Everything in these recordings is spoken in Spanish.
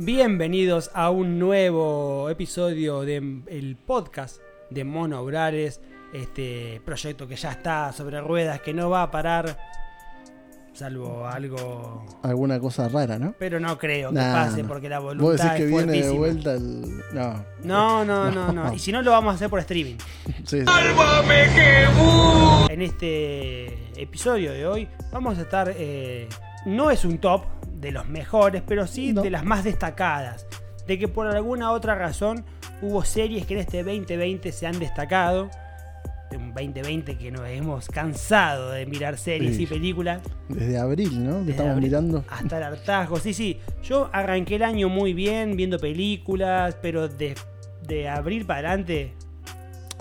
Bienvenidos a un nuevo episodio del podcast de Mono Obrales, este proyecto que ya está sobre ruedas, que no va a parar, salvo algo... Alguna cosa rara, ¿no? Pero no creo que Nah, pase, no. porque la Vos voluntad decís que es viene de vuelta el. No. No, no, no, no. Y si no, lo vamos a hacer por streaming. Sí, sí. En este episodio de hoy vamos a estar... eh, no es un top de los mejores, pero sí No. de las más destacadas. De que por alguna otra razón hubo series que en este 2020 se han destacado. Un 2020 que nos hemos cansado de mirar series Sí. y películas. Desde abril, ¿no? Que Desde estamos abril mirando. Hasta el hartazgo. Sí, sí. Yo arranqué el año muy bien viendo películas, pero de, de abril para adelante.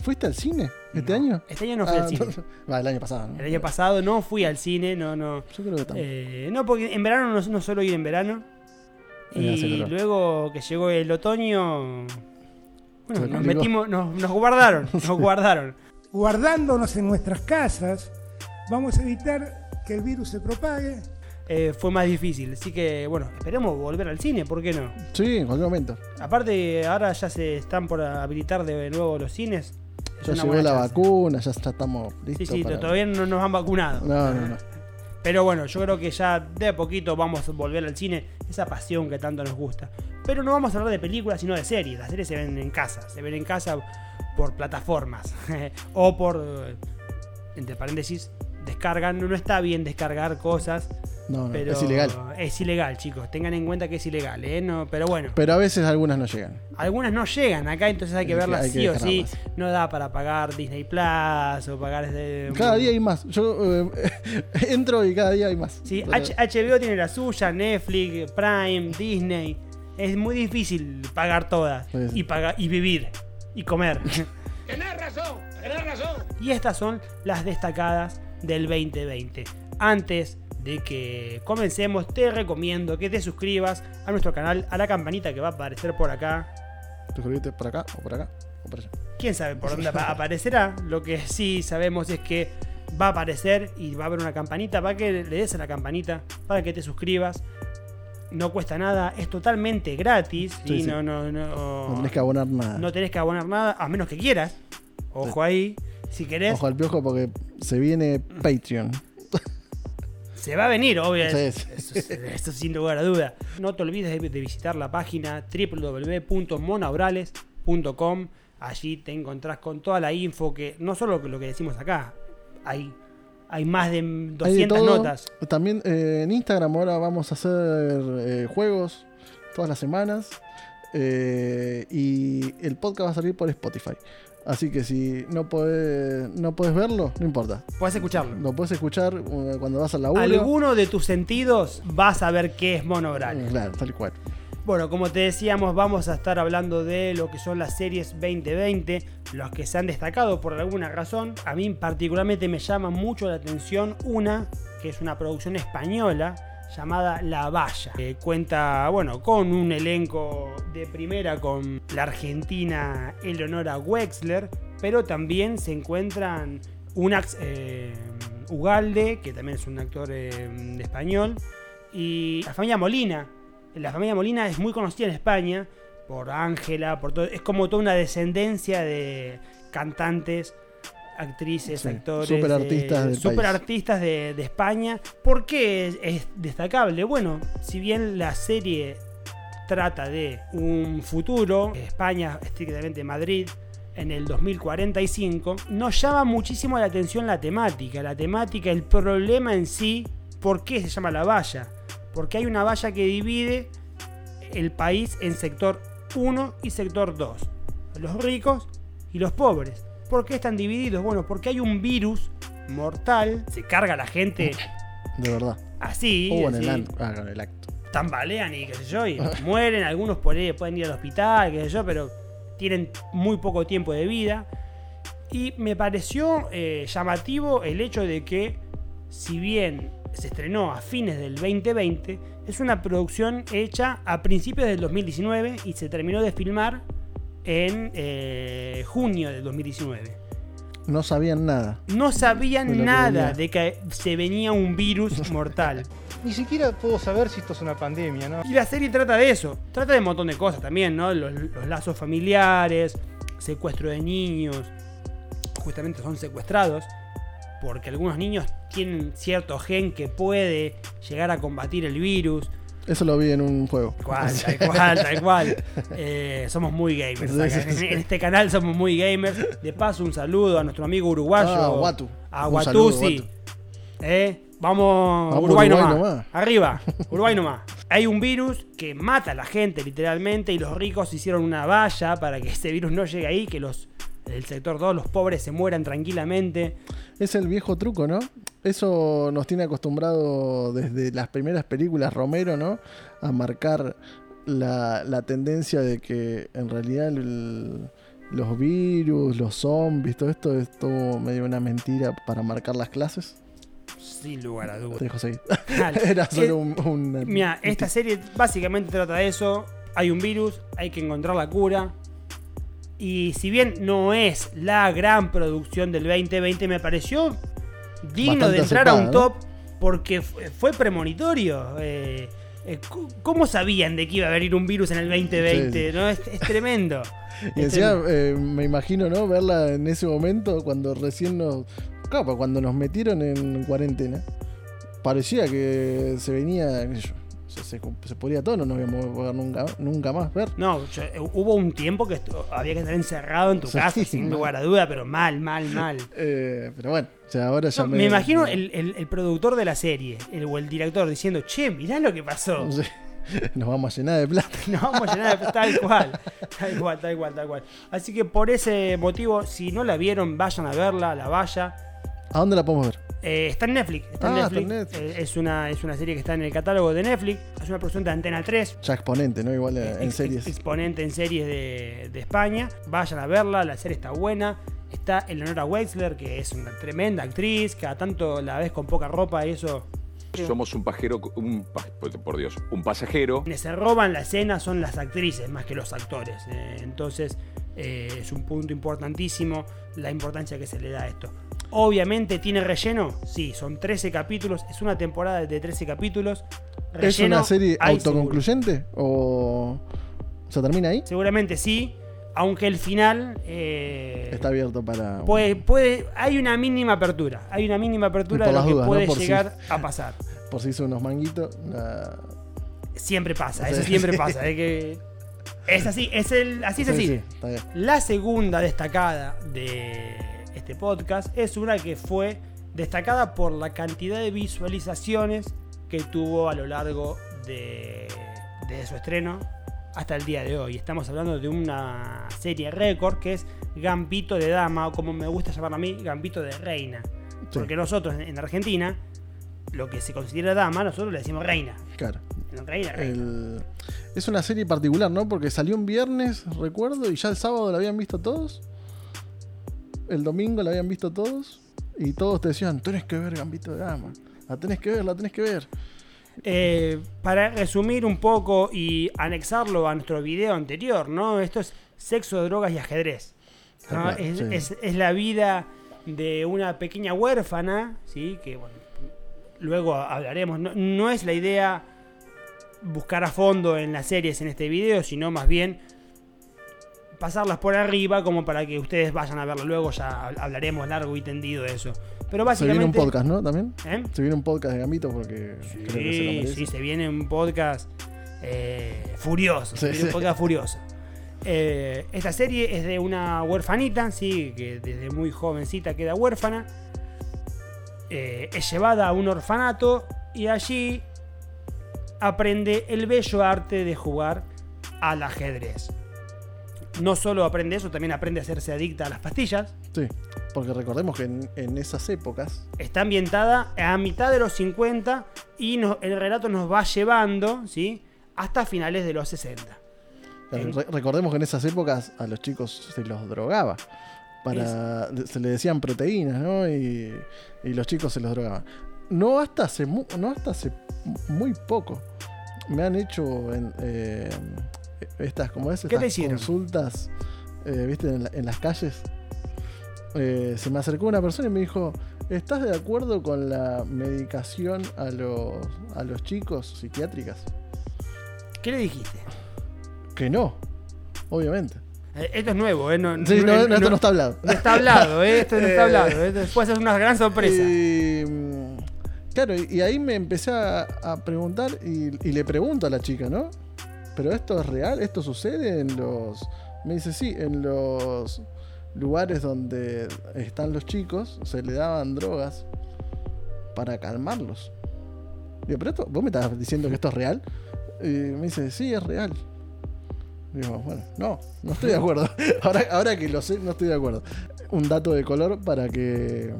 ¿Fuiste al cine este no. año? Este año no fui Ah, al cine. Va, el año pasado, ¿no? El año pasado no fui al cine, no, no. Yo creo que tampoco. Eh, no, porque en verano no, no suelo ir en verano. Y luego que llegó el otoño. Bueno, nos metimos, nos, nos guardaron, nos guardaron. guardándonos en nuestras casas, vamos a evitar que el virus se propague. Eh, fue más difícil. Así que, bueno, esperemos volver al cine, ¿por qué no? Sí, en cualquier momento. Aparte, ahora ya se están por habilitar de nuevo los cines. Ya llegó la chance. vacuna, ya estamos Sí, listos. sí, para- todavía no nos han vacunado. No, no, no. Pero bueno, yo creo que ya de a poquito vamos a volver al cine, esa pasión que tanto nos gusta. Pero no vamos a hablar de películas, sino de series. Las series se ven en casa, se ven en casa por plataformas o por, eh, entre paréntesis, descargan. No está bien descargar cosas, No, no, pero es ilegal. Es ilegal, chicos. Tengan en cuenta que es ilegal, ¿eh? No, pero bueno, Pero a veces algunas no llegan. algunas no llegan acá, entonces hay que verlas hay que sí o sí. No da para pagar Disney Plus o pagar... este- Cada día hay más. Yo eh, entro y cada día hay más. Sí, Pero- H- HBO tiene la suya, Netflix, Prime, Disney. Es muy difícil pagar todas Sí, sí. y pagar y vivir y comer. Tenés razón, tenés razón. y estas son las destacadas del 2020. Antes de que comencemos, te recomiendo que te suscribas a nuestro canal, a la campanita que va a aparecer por acá. Suscríbete por acá o por acá o por allá. Quién sabe por dónde apa- aparecerá. Lo que sí sabemos es que va a aparecer y va a haber una campanita para que le des a la campanita, para que te suscribas. No cuesta nada, es totalmente gratis. Sí, y sí. No, no, no, No tenés que abonar nada. no tenés que abonar nada, a menos que quieras. Ojo ahí, si querés, Ojo al piojo porque se viene Patreon. se va a venir, obvio. Sí, sí. Eso, es- eso sin lugar a duda. No te olvides de, de visitar la página www.monaurales.com. Allí te encontrás con toda la info que no solo lo que decimos acá, hay, hay más de Hay de 200 todo. notas. También eh, en Instagram ahora vamos a hacer eh, juegos todas las semanas. eh, y el podcast va a salir por Spotify. Así que si no podés, no podés verlo, no importa. Puedes escucharlo. Lo puedes escuchar eh, cuando vas al laburo. Alguno de tus sentidos vas a ver qué es Monobrales. Claro, tal cual. Bueno, como te decíamos, vamos a estar hablando de lo que son las series 2020, los que se han destacado por alguna razón. A mí particularmente me llama mucho la atención una, que es una producción española llamada La Valla. cuenta, bueno, con un elenco de primera con la argentina Eleonora Wexler, pero también se encuentran Unax eh, Ugalde, que también es un actor eh, español, y la familia Molina, la familia Molina es muy conocida en España por Ángela, por. Es como toda una descendencia de cantantes, actrices, Sí, actores. superartistas eh, del superartistas de, de España. ¿Por qué es, es destacable? Bueno, si bien la serie trata de un futuro, España, estrictamente Madrid, en el 2045, nos llama muchísimo la atención la temática. La temática, el problema en sí, ¿por qué se llama la valla? Porque hay una valla que divide el país en sector 1 y sector 2. Los ricos y los pobres. ¿Por qué están divididos? Bueno, porque hay un virus mortal, se carga a la gente De verdad. así, o en el, ah, con el acto. tambalean y qué sé yo, y mueren, algunos por ahí pueden ir al hospital, qué sé yo, pero tienen muy poco tiempo de vida. Y me pareció eh, llamativo el hecho de que, si bien se estrenó a fines del 2020, es una producción hecha a principios del 2019 y se terminó de filmar en eh, junio del 2019. No sabían nada. No sabían nada de que se venía un virus mortal. ni siquiera puedo saber si esto es una pandemia, ¿no? Y la serie trata de eso, trata de un montón de cosas también, ¿no? Los, los lazos familiares, secuestro de niños, justamente son secuestrados, porque algunos niños tienen cierto gen que puede llegar a combatir el virus. Eso lo vi en un juego. Cual, tal cual, tal cual. Eh, somos muy gamers. Acá. En, este canal somos muy gamers. De paso, un saludo a nuestro amigo uruguayo. Ah, Watu. A Watusi. Watu. Eh, vamos, Vamos, Uruguay, Uruguay nomás. nomás. Arriba, Uruguay nomás. Hay un virus que mata a la gente literalmente y los ricos hicieron una valla para que ese virus no llegue ahí, que los el sector 2, los pobres se mueran tranquilamente. Es el viejo truco, ¿no? Eso nos tiene acostumbrado desde las primeras películas Romero, ¿no? A marcar la, la tendencia de que en realidad el- los virus, los zombies, todo esto es todo medio una mentira para marcar las clases. Sin lugar a Te dudas. dejo seguir. Era Eh, solo un... un- Mira, esta serie básicamente trata de eso. Hay un virus, hay que encontrar la cura. Y si bien no es la gran producción del 2020, me pareció digno de entrar a un top porque fue, fue premonitorio. Eh, eh, ¿Cómo sabían de que iba a venir un virus en el 2020? Sí, sí. ¿no? Es, es tremendo. Y Es encima tremendo. eh, me imagino, ¿no? Verla en ese momento cuando recién nos... Claro, cuando nos metieron en cuarentena. Parecía que se venía, se, se, se podía todo, no nos íbamos a poder nunca, nunca más ver. No, yo- eh, hubo un tiempo que había que estar encerrado en tu casa, sin lugar a duda, pero mal, mal, mal. Eh, pero bueno, o sea, ahora ya No, me imagino el, el- el productor de la serie, el, o el director, diciendo, che, mirá lo que pasó. Sí. Nos vamos a llenar de plata. Nos vamos a llenar de tal cual, tal cual, tal cual, tal cual. Así que por ese motivo, si no la vieron, vayan a verla, la vaya. ¿A dónde la podemos ver? Eh, está en Netflix, está en Ah, está Netflix. en Netflix. Eh, es, una, es una serie que está en el catálogo de Netflix. Es una producción de Antena 3. Ya exponente, ¿no? Igual eh, en ex- series. exponente en series de, de España. Vayan a verla, la serie está buena. Está Eleonora Wexler, que es una tremenda actriz, cada tanto la ves con poca ropa y eso. Somos un pajero, un por Dios, un pasajero Quienes se roban la escena son las actrices más que los actores. eh, entonces eh, es un punto importantísimo la importancia que se le da a esto. Obviamente tiene relleno, sí, son 13 capítulos, es una temporada de 13 capítulos. ¿Es una serie autoconcluyente? ¿O se termina ahí? Seguramente sí, aunque el final eh, Está abierto para. puede, puede, hay una mínima apertura, hay una mínima apertura de lo que dudas, ¿no? puede si- llegar a pasar. Por si hizo unos manguitos. la- Siempre pasa, eso siempre pasa, es que es así, es el, así se Sí, sigue. sí, está bien. La segunda destacada de este podcast es una que fue destacada por la cantidad de visualizaciones que tuvo a lo largo de, de su estreno hasta el día de hoy. Estamos hablando de una serie récord que es Gambito de Dama, o como me gusta llamarlo a mí, Gambito de Reina. Sí. Porque nosotros en- en Argentina, lo que se considera dama, nosotros le decimos reina. Claro. Reina, reina. El- Es una serie particular, ¿no? Porque salió un viernes, recuerdo, y ya el sábado la habían visto todos. El domingo la habían visto todos. Y todos te decían, tenés que ver Gambito de Dama. La tenés que ver, la tenés que ver. Eh, para resumir un poco y anexarlo a nuestro video anterior, ¿no? Esto es sexo, drogas y ajedrez. ¿no? Tal cual, Es, sí. es- es la vida de una pequeña huérfana, ¿sí? Que bueno, luego hablaremos. No, no es la idea buscar a fondo en las series en este video, sino más bien pasarlas por arriba como para que ustedes vayan a verlo luego, ya hab- hablaremos largo y tendido de eso. Pero Se viene un básicamente... podcast, ¿no? También. ¿eh? Se viene un podcast de Gambito porque creo que se lo Sí, sí, se viene un podcast eh, furioso. Sí, se viene sí. un podcast furioso. Eh, esta serie es de una huerfanita, sí, que desde muy jovencita queda huérfana. Es llevada a un orfanato y allí aprende el bello arte de jugar al ajedrez. No solo aprende eso, también aprende a hacerse adicta a las pastillas. Sí, porque recordemos que en, en esas épocas, Está ambientada a mitad de los 50 y nos- el relato nos va llevando ¿sí? hasta finales de los 60. claro, En- re- recordemos que en esas épocas a los chicos se los drogaba. Para, Se le decían proteínas, ¿no? Y, y los chicos se los drogaban. No hasta hace, no hasta hace muy poco. Me han hecho en, eh, estas, como es? ¿Qué te Estas hicieron? consultas, eh, ¿viste? En, la- en las calles. Eh, se me acercó una persona y me dijo, ¿Estás de acuerdo con la medicación a los, a los chicos psiquiátricas? ¿Qué le dijiste? Que no, obviamente. Eh, Esto es nuevo, ¿eh? No, Sí, no, no- no, esto no está hablado. no está hablado, ¿eh? Esto no está hablado. ¿eh? Puede ser una gran sorpresa. Y, mm, claro, y y ahí me empecé a, a preguntar y, y le pregunto a la chica, ¿no? ¿Pero esto es real? ¿Esto sucede en los... Me dice, sí, en los lugares donde están los chicos se le daban drogas para calmarlos. Digo, ¿pero esto, vos me estás diciendo que esto es real? Y me dice, sí, es real. Digo, bueno, no, no estoy de acuerdo. ahora, ahora que lo sé, no estoy de acuerdo. Un dato de color para que.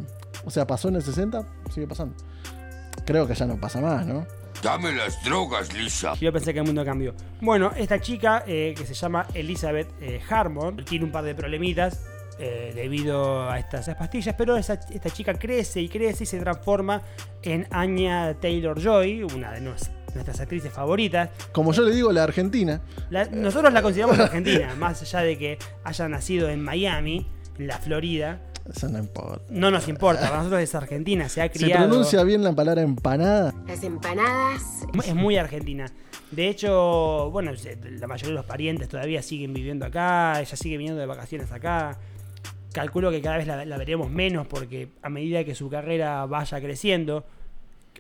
O sea, pasó en el 60, sigue pasando. Creo que ya no pasa más, ¿no? Dame las drogas, Lisa. Yo pensé que el mundo cambió. Bueno, esta chica eh, que se llama Elizabeth eh, Harmon tiene un par de problemitas eh, debido a estas pastillas, pero esa- esta chica crece y crece y se transforma en Anya Taylor Joy, una de nuestras actrices favoritas. Como yo le digo, la Argentina. La- nosotros la consideramos argentina, más allá de que haya nacido en Miami, en la Florida. Eso no importa. No nos importa, para nosotros es argentina, se ha ¿Se criado. pronuncia bien la palabra empanada? Las empanadas. Es muy argentina. De hecho, bueno, se- la mayoría de los parientes todavía siguen viviendo acá, ella sigue viniendo de vacaciones acá. Calculo que cada vez la, la veremos menos porque a medida que su carrera vaya creciendo,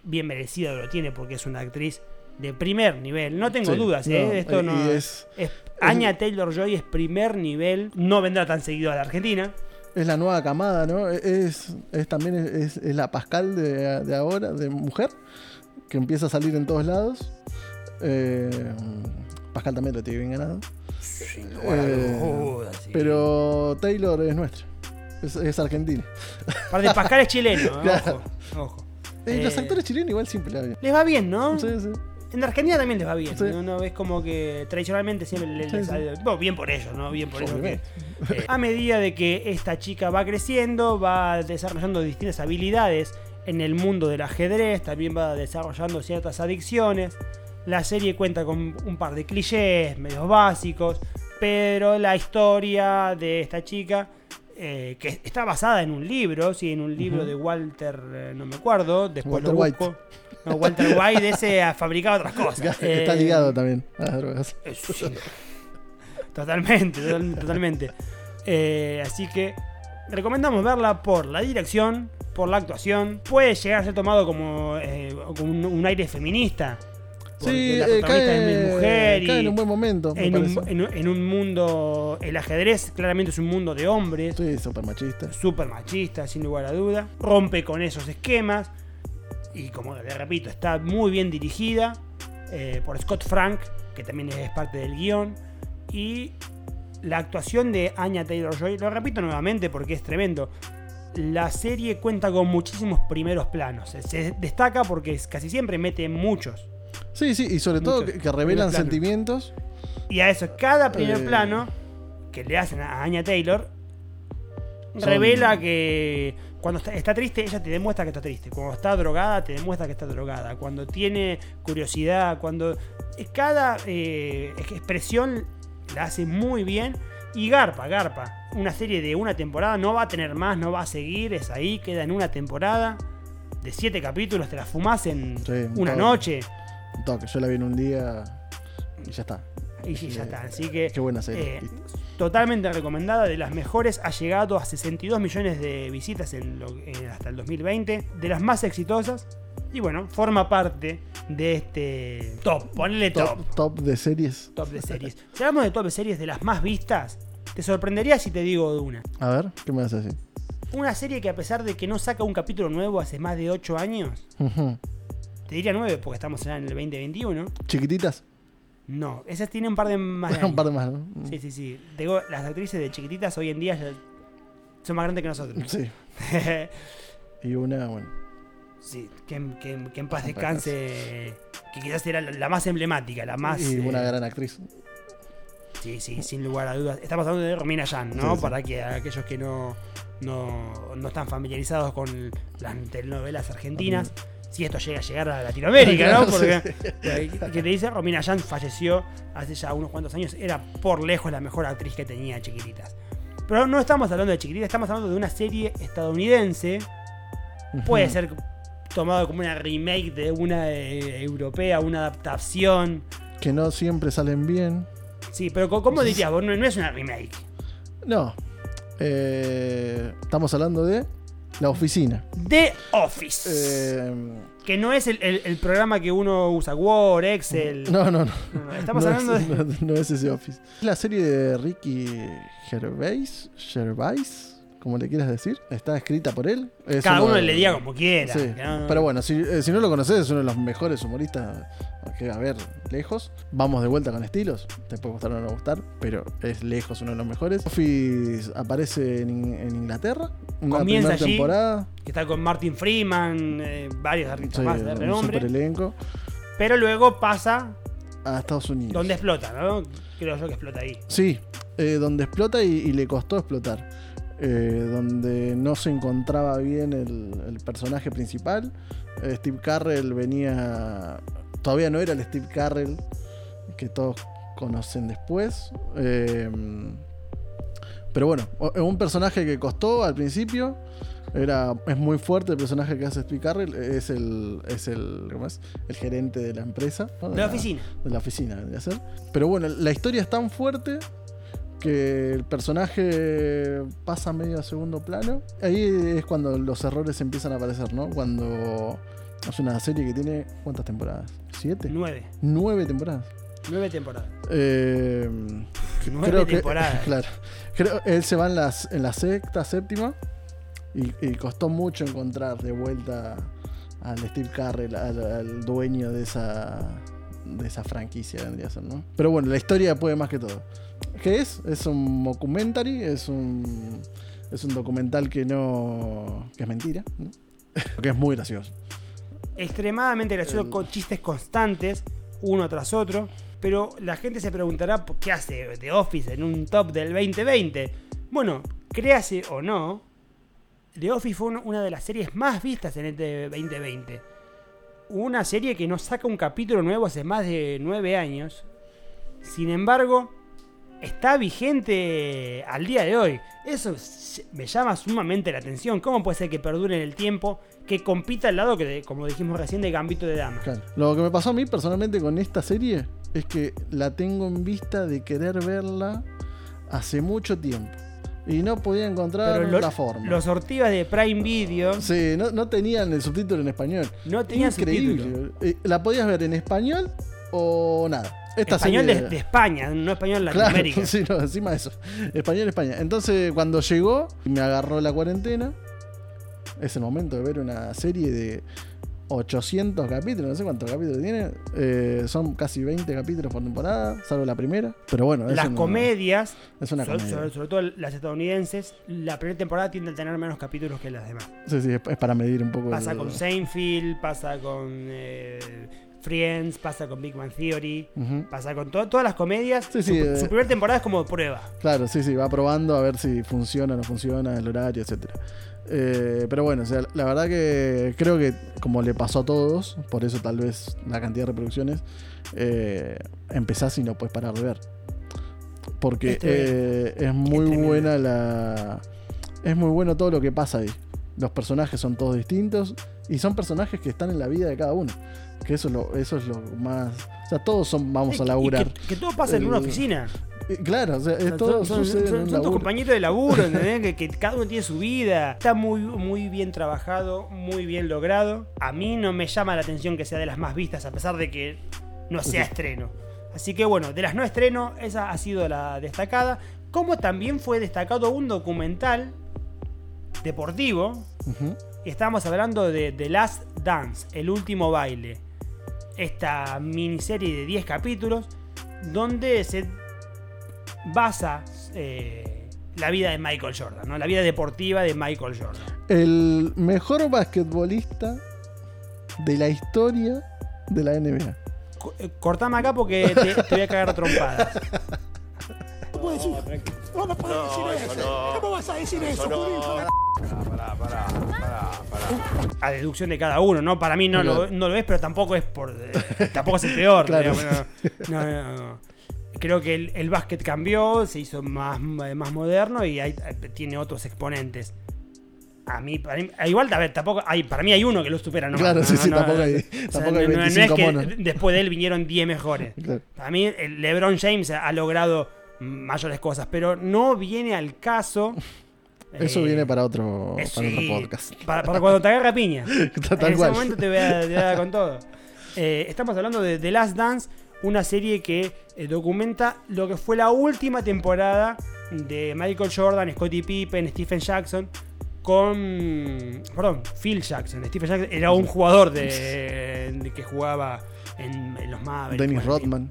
bien merecido lo tiene porque es una actriz de primer nivel. No tengo Sí, dudas, no, ¿eh? Esto y no. es- es- Anya Taylor Joy es primer nivel, no vendrá tan seguido a la Argentina. Es la nueva camada, ¿no? Es, es también es, es la Pascal de, de ahora, de mujer, que empieza a salir en todos lados. Eh, Pascal también lo tiene bien ganado. Eh, sí. Pero Taylor es nuestra. Es, es argentina. Aparte, Pascal es chileno, ¿eh? Claro. ojo. ojo. Eh, los Eh, actores chilenos igual siempre la bien. Les va bien, ¿no? Sí, sí. En Argentina también les va bien. Sí. ¿no? ¿no? Es como que tradicionalmente siempre les, Sí, les bueno, bien por ellos, ¿no? Bien por ellos. que, eh, a medida de que esta chica va creciendo, va desarrollando distintas habilidades en el mundo del ajedrez, también va desarrollando ciertas adicciones. La serie cuenta con un par de clichés medios básicos, pero la historia de esta chica, eh, que está basada en un libro, sí, en un libro de Walter, eh, no me acuerdo, después Walter lo White. No, Walter White ese ha fabricado otras cosas. Está Eh, ligado también a las drogas. eh, sí. Totalmente, total- totalmente. Eh, así que recomendamos verla por la dirección, por la actuación. Puede llegar a ser tomado como, eh, como un, un aire feminista. porque Sí, la protagonista cae, es mujer y cae en un buen momento. un, en un mundo. El ajedrez claramente es un mundo de hombres. Sí, súper machista. Súper machista, sin lugar a duda. Rompe con esos esquemas. Y como le repito, está muy bien dirigida eh, por Scott Frank, que también es parte del guion. Y la actuación de Anya Taylor Joy, lo repito nuevamente porque es tremendo. La serie cuenta con muchísimos primeros planos. Se- Se destaca porque casi siempre mete muchos. Sí, sí, y sobre todo que, que revelan sentimientos. Y a eso, cada primer Eh. plano que le hacen a Anya Taylor Son- revela que cuando está, está triste, ella te demuestra que está triste. Cuando está drogada, te demuestra que está drogada. Cuando tiene curiosidad, cuando. eh, Cada eh, expresión la hace muy bien. Y Garpa, Garpa. Una serie de una temporada, no va a tener más, no va a seguir, es ahí, queda en una temporada. De siete capítulos, te la fumás en Sí, un una toque. noche. Un toque, yo la vi en un día y ya está. Y sí, ya está. Así que. Qué buena serie. Eh. Totalmente recomendada, de las mejores, ha llegado a 62 millones de visitas en lo- en- hasta el 2020, de las más exitosas, y bueno, forma parte de este top, ponele top, top, top de series. top de series. Si hablamos de top de series de las más vistas, te sorprendería si te digo de una. A ver, ¿qué me vas a decir? Una serie que a pesar de que no saca un capítulo nuevo hace más de 8 años, te diría 9 porque estamos en el 2021, Chiquititas. No, esas tienen un par de más de un par de más, ¿no? Sí, sí, sí. Digo, las actrices de chiquititas hoy en día ya son más grandes que nosotros. Sí. Y una, bueno. Sí, que, en- que en- que en paz descanse. Que quizás era la, la más emblemática, la más. y una eh, gran actriz. Sí, sí, sin lugar a dudas. Estamos hablando de Romina Yan, ¿no? Sí, sí. Para que aquellos que no, no, no están familiarizados con las telenovelas argentinas. Si esto llega a llegar a Latinoamérica, ¿no? Porque que te dice, Romina Yan falleció hace ya unos cuantos años. Era por lejos la mejor actriz que tenía Chiquititas. Pero no estamos hablando de Chiquititas, estamos hablando de una serie estadounidense Puede ser tomado como una remake de una eh, europea, una adaptación. Que no siempre salen bien. Sí, pero ¿cómo dirías vos? No, no es una remake. No. Eh, estamos hablando de La Oficina. The Office. Eh, Que no es el, el- el programa que uno usa, Word, Excel. no, no, no. No, no, Estamos no hablando es, de. no, no es ese Office. Es la serie de Ricky Gervais. Gervais, como le quieras decir. Está escrita por él. Es Cada uno de- le diga como quiera. Sí, que no- no- Pero bueno, si, eh, si no lo conoces, es uno de los mejores humoristas que a ver lejos. Vamos de vuelta con estilos. Te puede gustar o no gustar, pero es lejos uno de los mejores. Office aparece en, en Inglaterra. Una Comienza allí. temporada. Que está con Martin Freeman, eh, varios artistas Sí, más de renombre. super elenco. Pero luego pasa A Estados Unidos. donde explota, ¿no? Creo yo que explota ahí. Sí, eh, donde explota y, y le costó explotar. Eh, donde no se encontraba bien el, el personaje principal. Eh, Steve Carrell venía. Todavía no era el Steve Carrell que todos conocen después. Eh, pero bueno, es un personaje que costó al principio. Era, es muy fuerte el personaje que hace Steve Carrell. Es el, es el, ¿cómo es? el gerente de la empresa. ¿no? De la oficina. de la oficina, vendría a ser. Pero bueno, la historia es tan fuerte que el personaje pasa medio a segundo plano. Ahí es cuando los errores empiezan a aparecer, ¿no? Cuando es una serie que tiene ¿cuántas temporadas? ¿Siete? Nueve. Nueve temporadas. Nueve temporadas. Eh, Nueve creo que temporadas. claro. Creo él se va en las en la sexta, séptima y, y costó mucho encontrar de vuelta al Steve Carrell, al, al dueño de esa de esa franquicia vendría a ser, ¿no? Pero bueno, la historia puede más que todo. ¿Qué es? Es un documentary, es un es un documental que no que es mentira, ¿no? que es muy gracioso. Extremadamente gracioso, El- con chistes constantes, uno tras otro. Pero la gente se preguntará ¿por qué hace The Office en un top del 2020. Bueno, créase o no, The Office fue un- una de las series más vistas en este 2020. Una serie que no saca un capítulo nuevo hace más de nueve años. Sin embargo, está vigente al día de hoy. Eso me llama sumamente la atención. ¿Cómo puede ser que perdure en el tiempo? Que compita al lado que, como dijimos recién, de Gambito de Dama. Lo que me pasó a mí personalmente con esta serie es que la tengo en vista de querer verla hace mucho tiempo. Y no podía encontrar Pero lo- la forma. los ortivas de Prime Video Sí, no, no tenían el subtítulo en español. no tenían Increíble. subtítulo. Eh, La podías ver en español o nada. Esta Español serie- de, de España, no español de Claro, Latinoamérica. sí, no, encima de eso. Español, España. Entonces, cuando llegó, me agarró la cuarentena. Es el momento de ver una serie de 800 capítulos, no sé cuántos capítulos tiene. Eh, son casi 20 capítulos por temporada, salvo la primera. Pero bueno, es Las una- comedias, Es una so- comedia. sobre, sobre todo las estadounidenses, la primera temporada tiende a tener menos capítulos que las demás. Sí, sí, es, para medir un poco. Pasa el- con Seinfeld, pasa con eh, Friends, pasa con Big Bang Theory, pasa con to- todas las comedias. Sí, su, eh. su primera temporada es como prueba. Claro, sí, sí, va probando a ver si funciona o no funciona, el horario, etcétera. Eh, pero bueno, o sea, la verdad que creo que como le pasó a todos, por eso tal vez la cantidad de reproducciones, eh, empezás y no puedes parar de ver. Porque Este- eh, es muy buena la... Es muy bueno todo lo que pasa ahí. Los personajes son todos distintos y son personajes que están en la vida de cada uno. Que eso es lo, eso es lo más... O sea, todos son, vamos a laburar. que, que todo pasa en una oficina. Claro, o sea, es todo son, tus compañeros de laburo, ¿entendés? que, que cada uno tiene su vida. Está muy, muy bien trabajado, muy bien logrado. A mí no me llama la atención que sea de las más vistas, a pesar de que no sea estreno. Así que bueno, de las no estreno, esa ha sido la destacada. Como también fue destacado un documental deportivo. Y estábamos hablando de The Last Dance, El último baile. Esta miniserie de 10 capítulos donde se basa eh, la vida de Michael Jordan, ¿no? la vida deportiva de Michael Jordan. El mejor basquetbolista de la historia de la NBA. Co- eh, Cortame acá porque te, te voy a cagar a trompadas. No puedes decir, no, no puedes decir eso. ¿Cómo vas a decir eso, Julio? A deducción de cada uno, ¿no? Para mí no, lo, no lo es, pero tampoco es por. eh, tampoco es el peor. Claro. digamos, no, no, no, no. Creo que el, el básquet cambió, se hizo más, más moderno y hay- tiene otros exponentes. A mí, para mí- igual, a ver, tampoco hay, para mí hay uno que lo supera, ¿no? Claro, No, sí, no, sí, no, tampoco hay- tampoco hay no- no 25 es que después de él vinieron 10 mejores. Claro. Para mí, el LeBron James ha logrado mayores cosas, pero no viene al caso. Eso eh, viene para otro, eh, para otro podcast. Para, para cuando te agarra piña. Tal en ese cual. momento te voy a, te voy a dar con todo. Eh, estamos hablando de The Last Dance, una serie que eh, documenta lo que fue la última temporada de Michael Jordan, Scottie Pippen, Stephen Jackson con... Perdón, Phil Jackson. Stephen Jackson era un jugador de, de que jugaba en, en los Mavericks. Dennis Rodman,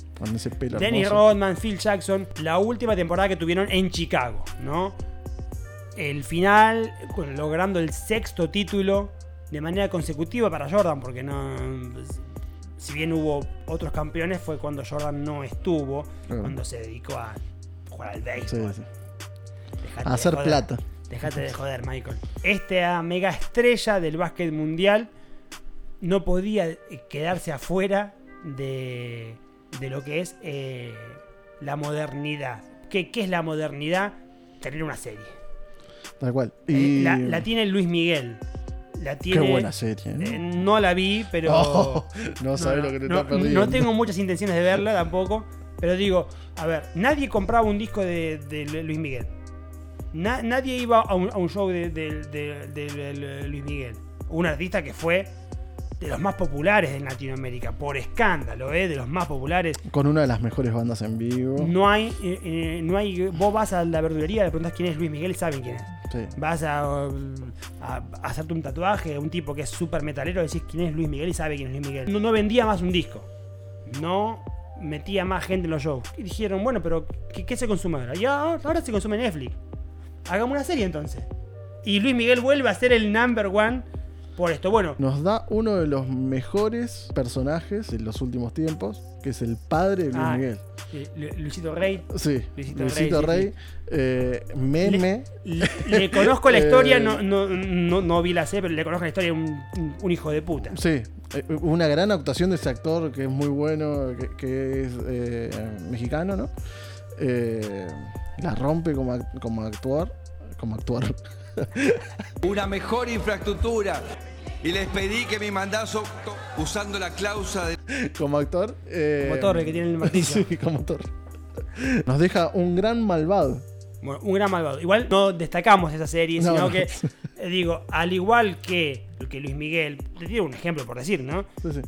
Dennis. Rodman, Phil Jackson, la última temporada que tuvieron en Chicago, ¿no? El final, logrando el sexto título de manera consecutiva para Jordan, porque no. Si bien hubo otros campeones, fue cuando Jordan no estuvo, Claro. cuando se dedicó a jugar al béisbol. Sí, sí. Dejate A de hacer joder. plata. Dejate de joder, Michael. Esta mega estrella del básquet mundial no podía eh, quedarse afuera de, de lo que es eh, la modernidad. ¿Qué, qué es la modernidad? Tener una serie. Tal cual. Eh, Y La, la tiene Luis Miguel. La qué buena serie. ¿no? eh, no la vi, pero. Oh, no sabes lo que te no, estás perdiendo. no tengo muchas intenciones de verla tampoco. Pero digo, a ver, nadie compraba un disco de, de Luis Miguel. Na- nadie iba a un, a un show de- de Luis Miguel. Un artista que fue de los más populares en Latinoamérica, por escándalo, ¿eh? de los más populares. Con una de las mejores bandas en vivo. No hay, eh, eh, no hay. Vos vas a la verdulería, le preguntas quién es Luis Miguel y saben quién es. Sí. Vas a, a- a hacerte un tatuaje, un tipo que es súper metalero, decís quién es Luis Miguel y sabe quién es Luis Miguel. No, no vendía más un disco. No metía más gente en los shows. Y dijeron, bueno, pero ¿qué, qué se consume ahora? Ya, ahora se consume Netflix. Hagamos una serie entonces. Y Luis Miguel vuelve a ser el number one por esto. Bueno, Nos da uno de los mejores personajes de los últimos tiempos, que es el padre de Luis Ah, Miguel. eh, Lu- Luisito Rey. Sí, Luisito Luisito, Rey, Rey, sí, eh, meme. Le, le conozco la historia, Eh, no, no, no, no vi la serie, pero le conozco la historia de un, un hijo de puta. Sí, una gran actuación de ese actor que es muy bueno, que, que es eh, mexicano, ¿no? Eh, la rompe como, como actuar. Como actuar. una mejor infraestructura. Y les pedí que me mandazo usando la cláusula de como actor. eh, Como Torre, que tiene el martillo. Sí, como Torre. Nos deja un gran malvado. Bueno, un gran malvado. Igual no destacamos esa serie, No, sino no. que, eh, digo, al igual que, que Luis Miguel, te tiro un ejemplo por decir, ¿no? Sí, sí.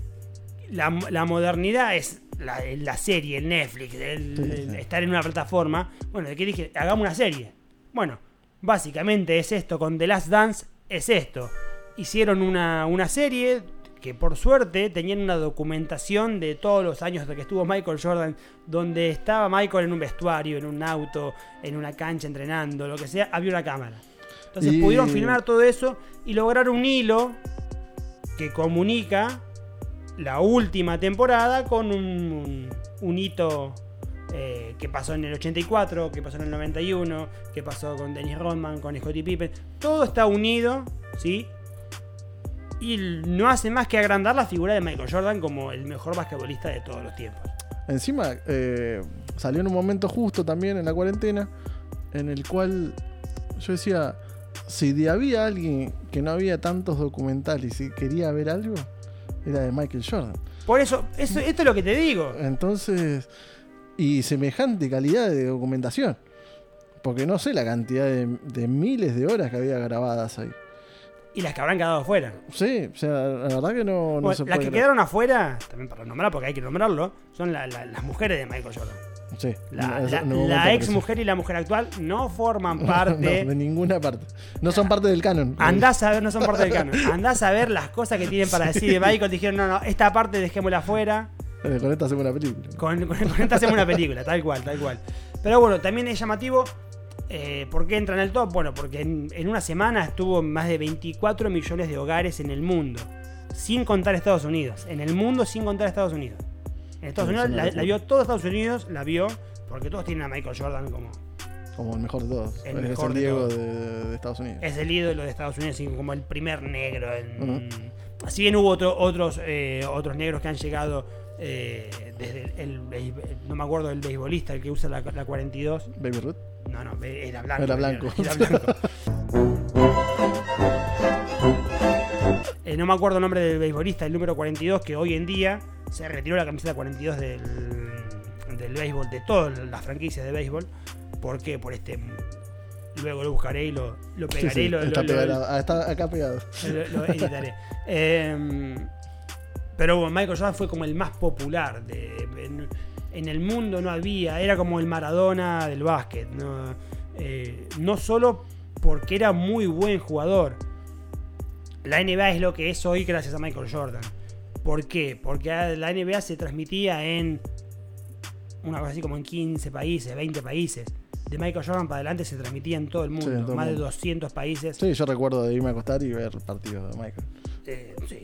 La, la modernidad es la, la serie, el Netflix, el, Sí, el sí. estar en una plataforma. Bueno, ¿de qué dije? Hagamos una serie. Bueno, básicamente es esto, con The Last Dance es esto. Hicieron una, una serie que por suerte tenían una documentación de todos los años de que estuvo Michael Jordan, donde estaba Michael en un vestuario, en un auto, en una cancha entrenando, lo que sea, había una cámara. Entonces Y- pudieron filmar todo eso y lograr un hilo que comunica la última temporada con un, un- un hito eh, que pasó en el 84, que pasó en el 91, que pasó con Dennis Rodman, con Scottie Pippen. Todo está unido, ¿sí? Y no hace más que agrandar la figura de Michael Jordan como el mejor basquetbolista de todos los tiempos. Encima, eh, salió en un momento justo también en la cuarentena, en el cual yo decía, si de había alguien que no había tantos documentales y quería ver algo, era de Michael Jordan. Por eso, eso esto es lo que te digo. Entonces, y semejante calidad de documentación. Porque no sé la cantidad de, de miles de horas que había grabadas ahí. Y las que habrán quedado afuera. Sí, o sea, la verdad que no, no Bueno, se las puede que creer. quedaron afuera, también para nombrar, porque hay que nombrarlo, son la- la- las mujeres de Michael Jordan. Sí, La, ex mujer y la mujer actual no forman No, parte. de ninguna parte. No son parte del canon. Andás a ver, no son parte del canon. Andás a ver las cosas que tienen para decir de Michael. Dijeron, no, no, esta parte dejémosla afuera. Eh, Con esta hacemos una película. Con, con, con esta hacemos una película, tal cual, tal cual. Pero bueno, también es llamativo. Eh, ¿Por qué entra en el top? Bueno, porque en, en una semana estuvo más de 24 millones de hogares en el mundo. Sin contar Estados Unidos. En el mundo sin contar Estados Unidos. En Estados Es Unidos la, vio todo Estados Unidos, la vio, porque todos tienen a Michael Jordan como. Como el mejor de todos. El es mejor el de Diego de, de Estados Unidos. Es el ídolo de Estados Unidos, así como el primer negro. En. Si bien hubo otro- otros, eh, otros negros que han llegado eh, desde el, el No me acuerdo del beisbolista, el que usa la, la 42. Baby Ruth. No, no, era blanco. Era blanco. Era blanco. Eh, no me acuerdo el nombre del beisbolista, el número 42, que hoy en día se retiró la camiseta 42 del, del béisbol, de todas las franquicias de béisbol. ¿Por qué? Por este. Luego lo buscaré y lo, lo Sí, pegaré sí, lo, está, lo- pegado, ah, está acá pegado. lo, lo editaré. Eh, pero bueno, Michael Jordan fue como el más popular. De, en, el mundo no había, era como el Maradona del básquet. No, Eh, no solo porque era muy buen jugador. La NBA es lo que es hoy gracias a Michael Jordan. ¿Por qué? Porque la NBA se transmitía en una cosa así como en 15 países, 20 países. De Michael Jordan para adelante se transmitía en todo el mundo, en todo el más de mundo. 200 países. Sí, yo recuerdo de irme a acostar y ver partidos de Michael. Eh, sí,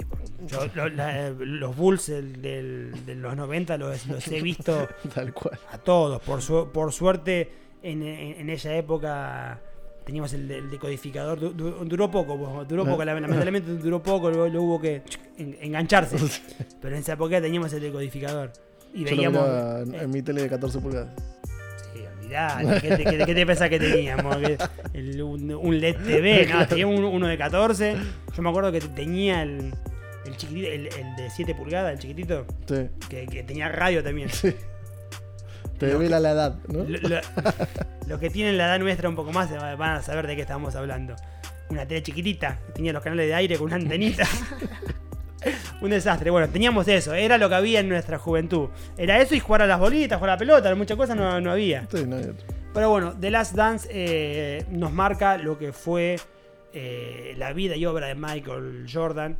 yo- lo- la- los Bulls del- del- de los 90 los, los he visto Tal cual. a todos. Por, su- por suerte, en, en- en esa época teníamos el, el decodificador. Du- du- duró poco, duró poco, lamentablemente duró poco, lo, lo hubo que en- engancharse. Pero en esa época teníamos el decodificador. Y Yo veíamos. en mi tele de 14 pulgadas. ¿Qué te, qué- qué te pensás que teníamos? El- un, un LED TV, no, tenía un- uno de 14. Yo me acuerdo que tenía el, el chiquitito, el, el de 7 pulgadas, el chiquitito, Sí, que, que tenía radio también. sí. Te Lo devela la edad, ¿no? Lo- lo- Los que tienen la edad nuestra un poco más van a saber de qué estamos hablando. Una tele chiquitita, que tenía los canales de aire con una antenita. un desastre. Bueno, teníamos eso, era lo que había en nuestra juventud. Era eso y jugar a las bolitas, jugar a la pelota, muchas cosas no, no había. Sí, no hay otro. Pero bueno, The Last Dance eh, nos marca lo que fue eh, la vida y obra de Michael Jordan,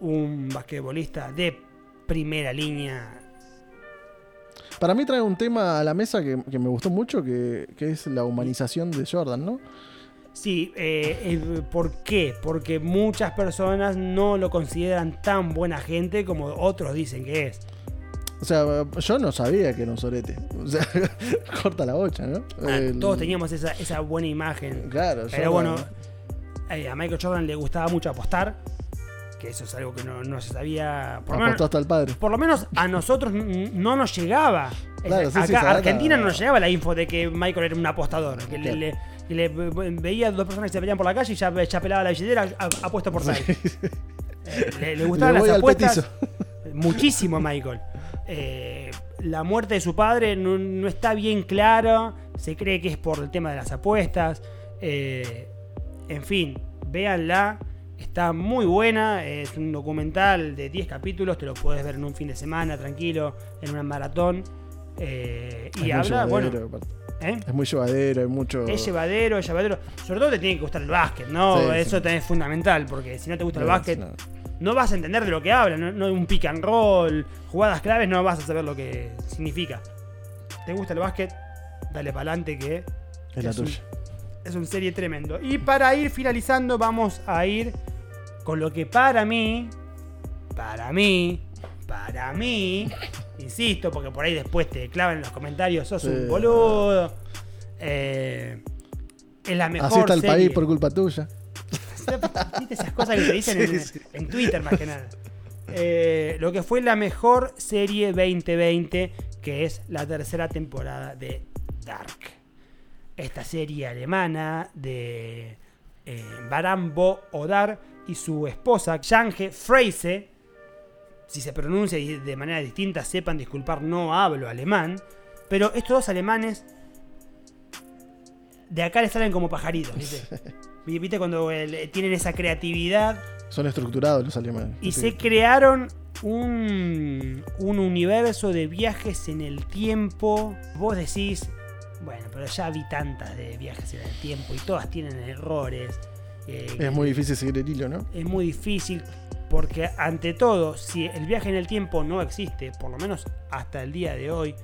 un basquetbolista de primera línea. Para mí trae un tema a la mesa que, que me gustó mucho, que, que es la humanización de Jordan, ¿no? Sí, eh, eh, ¿por qué? Porque muchas personas no lo consideran tan buena gente como otros dicen que es. O sea, yo no sabía que era un sorete. O sea, corta la bocha, ¿no? Ah, El- Todos teníamos esa, esa buena imagen. Claro, Pero bueno, eh, a Michael Jordan le gustaba mucho apostar, que eso es algo que no, no se sabía. Por lo menos- hasta el padre. por lo menos a nosotros no nos llegaba. Claro, sí, Acá, sí, Argentina no nos llegaba la info de que Michael era un apostador. Que Claro. le- que le- veía dos personas que se peleaban por la calle y ya, ya pelaba la billetera, apuesto por seis. Eh, le, le gustaban Le las apuestas muchísimo a Michael. Eh, la muerte de su padre no, no está bien claro. Se cree que es por el tema de las apuestas. Eh, en fin, véanla. Está muy buena. Es un documental de 10 capítulos. Te lo puedes ver en un fin de semana, tranquilo, en una maratón. Eh, y habla, bueno. ¿Eh? Es muy llevadero, hay mucho. Es llevadero, es llevadero. Sobre todo te tiene que gustar el básquet, ¿no? Sí, Eso sí. también es fundamental, porque si no te gusta el básquet, no. no vas a entender de lo que habla, no, no un pick and roll, jugadas claves, no vas a saber lo que significa. ¿Te gusta el básquet? Dale para adelante que Es la es un- tuya. es un serie tremendo. Y para ir finalizando, vamos a ir con lo que para mí, para mí, para mí, insisto, porque por ahí después te clavan en los comentarios, sos Sí. un boludo. eh, es la mejor Así está el serie. país por culpa tuya. ¿Viste esas cosas que te dicen en, Sí, sí. en Twitter más que nada? Eh, lo que fue la mejor serie 2020, que es la tercera temporada de Dark. Esta serie alemana de eh, Baran Bo Odar y su esposa, Jange Freise. Si se pronuncia de manera distinta, sepan disculpar, no hablo alemán. Pero estos dos alemanes de acá le salen como pajaritos, ¿viste? ¿Viste cuando eh, tienen esa creatividad Son estructurados los alemanes. y Sí. se crearon un, un universo de viajes en el tiempo. Vos decís, bueno, pero ya vi tantas de viajes en el tiempo y todas tienen errores. eh, Es muy difícil seguir el hilo, ¿no? es muy difícil porque ante todo, si el viaje en el tiempo no existe, por lo menos hasta el día de hoy,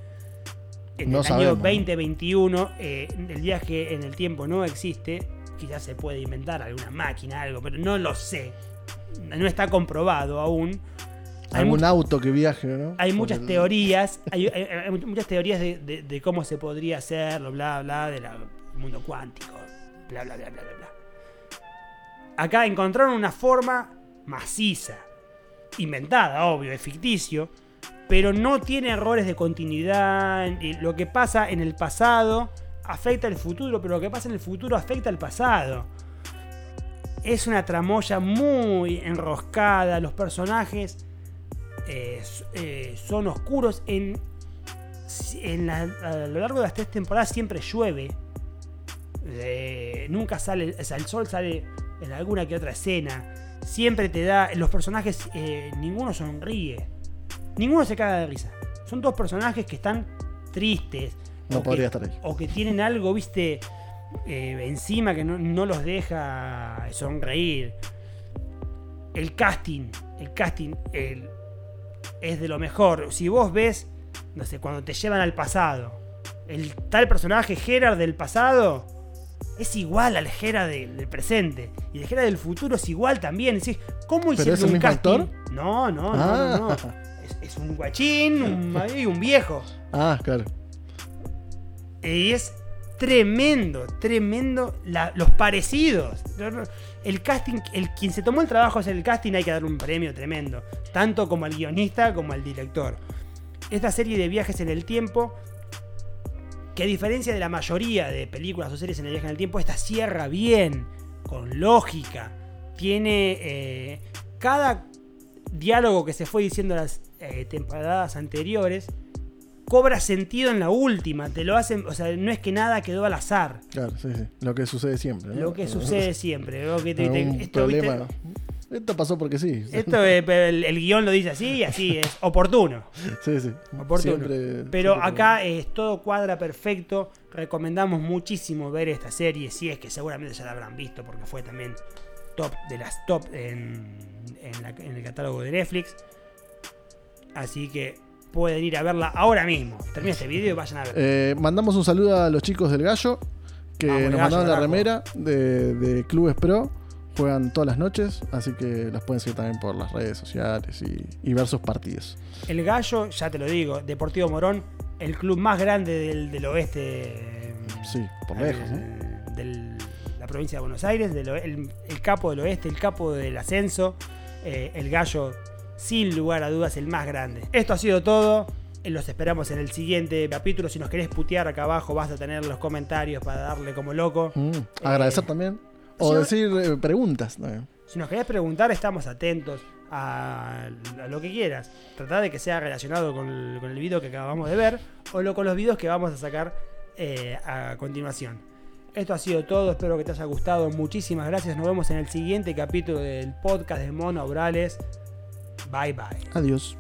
en No el sabemos, año ¿no? 2021, eh, el viaje en el tiempo no existe, quizás se puede inventar alguna máquina, algo, pero no lo sé. No está comprobado aún. Hay Algún auto que viaje, ¿no? hay muchas teorías, hay, hay- hay muchas teorías de, de- de cómo se podría hacerlo, bla, bla, del mundo cuántico, bla, bla, bla, bla, bla. Acá encontraron una forma maciza, inventada, obvio, es ficticio, pero no tiene errores de continuidad. y Lo que pasa en el pasado afecta el futuro, pero lo que pasa en el futuro afecta al pasado. Es una tramoya muy enroscada. Los personajes eh, eh, son oscuros. En, en la- a lo largo de las tres temporadas siempre llueve. Eh, nunca sale, el sol sale en alguna que otra escena. Siempre te da. Los personajes, eh, ninguno sonríe. Ninguno se caga de risa. Son dos personajes que están tristes. No o que- podría estar ahí. O que tienen algo, viste, eh, encima que no, no los deja sonreír. El casting, el casting el- es de lo mejor. Si vos ves, no sé, cuando te llevan al pasado, el tal personaje Gerard del pasado es igual al Gerard de- del presente. Y el Gerard del futuro es igual también. Decís, ¿Cómo hicieron es el un mismo casting? actor? No, no, no, no, no. Ah. Es, es un guachín un, y un viejo. Ah, claro. Y es tremendo, tremendo la- los parecidos. El casting, el quien se tomó el trabajo hacer el casting hay que darle un premio tremendo, tanto como al guionista como al director. Esta serie de viajes en el tiempo, que a diferencia de la mayoría de películas o series en el viaje en el tiempo, esta cierra bien, con lógica. Tiene eh, cada diálogo que se fue diciendo en las eh, temporadas anteriores cobra sentido en la última. Te lo hacen, o sea, no es que nada quedó al azar. Claro, sí, sí. Lo que sucede siempre. ¿no? Lo que sucede siempre. lo que te- te- ¿viste? Esto pasó porque sí. Esto, eh, el, el guion lo dice así y así es oportuno. Sí, sí. oportuno. Siempre- Pero siempre- acá es todo cuadra perfecto. Recomendamos muchísimo ver esta serie. Si es que seguramente ya la habrán visto porque fue también top de las top en, en la- en el catálogo de Netflix. Así que pueden ir a verla ahora mismo. Termina este video y vayan a ver. Eh, mandamos un saludo a los chicos del Gallo que Vamos, nos Gallo, mandaron la remera de, de Clubes Pro. Juegan todas las noches, así que las pueden seguir también por las redes sociales y, y ver sus partidos. El Gallo, ya te lo digo, Deportivo Morón, el club más grande del, del oeste. Sí, por eh, lejos. De la provincia de Buenos Aires, del el, el capo del oeste, el capo del ascenso. eh, el Gallo, sin lugar a dudas, el más grande. Esto ha sido todo. eh, Los esperamos en el siguiente capítulo. Si nos querés putear acá abajo, vas a tener los comentarios para darle como loco. Mm, Agradecer también. O sí, decir eh, preguntas. ¿no? Si nos querés preguntar, estamos atentos a, a lo que quieras. Tratá de que sea relacionado con el, con el video que acabamos de ver o lo, con los videos que vamos a sacar eh, a continuación. Esto ha sido todo, espero que te haya gustado. Muchísimas gracias. Nos vemos en el siguiente capítulo del podcast de Mono Brales. Bye bye. Adiós.